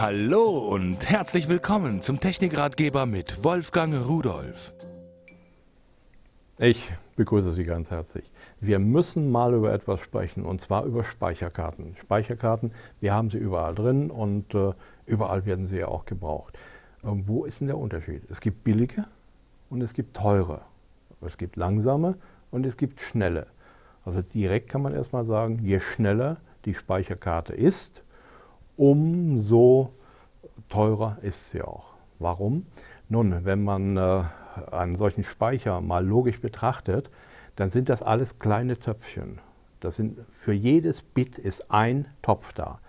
Hallo und herzlich willkommen zum Technikratgeber mit Wolfgang Rudolf. Ich begrüße Sie ganz herzlich. Wir müssen mal über etwas sprechen und zwar über Speicherkarten. Speicherkarten, wir haben sie überall drin und äh, überall werden sie ja auch gebraucht. Äh, wo ist denn der Unterschied? Es gibt billige und es gibt teure. Es gibt langsame und es gibt schnelle. Also direkt kann man erstmal sagen, je schneller die Speicherkarte ist, umso teurer ist sie auch. Warum? Nun, wenn man äh, einen solchen Speicher mal logisch betrachtet, dann sind das alles kleine Töpfchen. Das sind, für jedes Bit ist ein Topf da.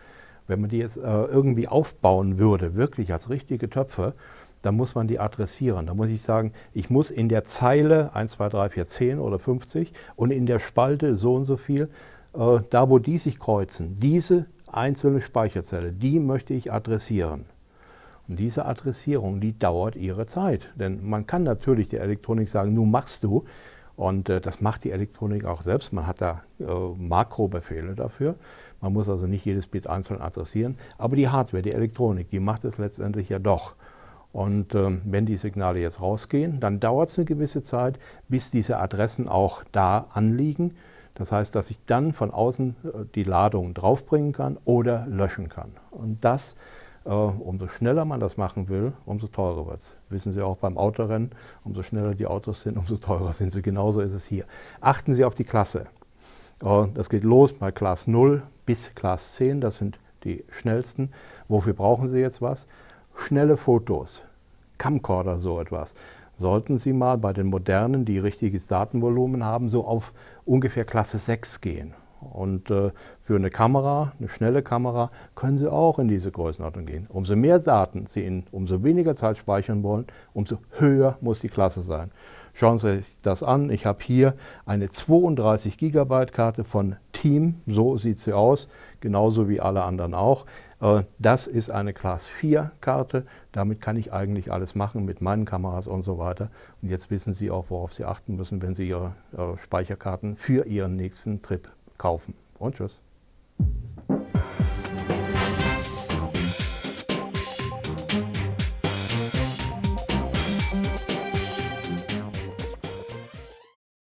Wenn man die jetzt äh, irgendwie aufbauen würde, wirklich als richtige Töpfe, dann muss man die adressieren. Da muss ich sagen, ich muss in der Zeile 1, 2, 3, 4, 10 oder 50 und in der Spalte so und so viel, äh, da wo die sich kreuzen, diese einzelne Speicherzelle, die möchte ich adressieren. Und diese Adressierung, die dauert ihre Zeit. Denn man kann natürlich der Elektronik sagen, nun machst du. Und äh, das macht die Elektronik auch selbst. Man hat da äh, Makrobefehle dafür. Man muss also nicht jedes Bit einzeln adressieren. Aber die Hardware, die Elektronik, die macht es letztendlich ja doch. Und äh, wenn die Signale jetzt rausgehen, dann dauert es eine gewisse Zeit, bis diese Adressen auch da anliegen. Das heißt, dass ich dann von außen äh, die Ladung draufbringen kann oder löschen kann. Und das, äh, umso schneller man das machen will, umso teurer wird es. Wissen Sie auch beim Autorennen, umso schneller die Autos sind, umso teurer sind sie. Genauso ist es hier. Achten Sie auf die Klasse. Äh, das geht los bei Class 0 bis Class 10, das sind die schnellsten. Wofür brauchen Sie jetzt was? Schnelle Fotos, Camcorder, so etwas sollten Sie mal bei den modernen, die richtiges Datenvolumen haben, so auf ungefähr Klasse 6 gehen. Und äh, für eine Kamera, eine schnelle Kamera, können Sie auch in diese Größenordnung gehen. Umso mehr Daten Sie in umso weniger Zeit speichern wollen, umso höher muss die Klasse sein. Schauen Sie sich das an. Ich habe hier eine 32 GB Karte von Team. So sieht sie aus, genauso wie alle anderen auch. Äh, das ist eine Class 4 Karte. Damit kann ich eigentlich alles machen mit meinen Kameras und so weiter. Und jetzt wissen Sie auch, worauf Sie achten müssen, wenn Sie Ihre Speicherkarten für Ihren nächsten Trip kaufen. Und tschüss.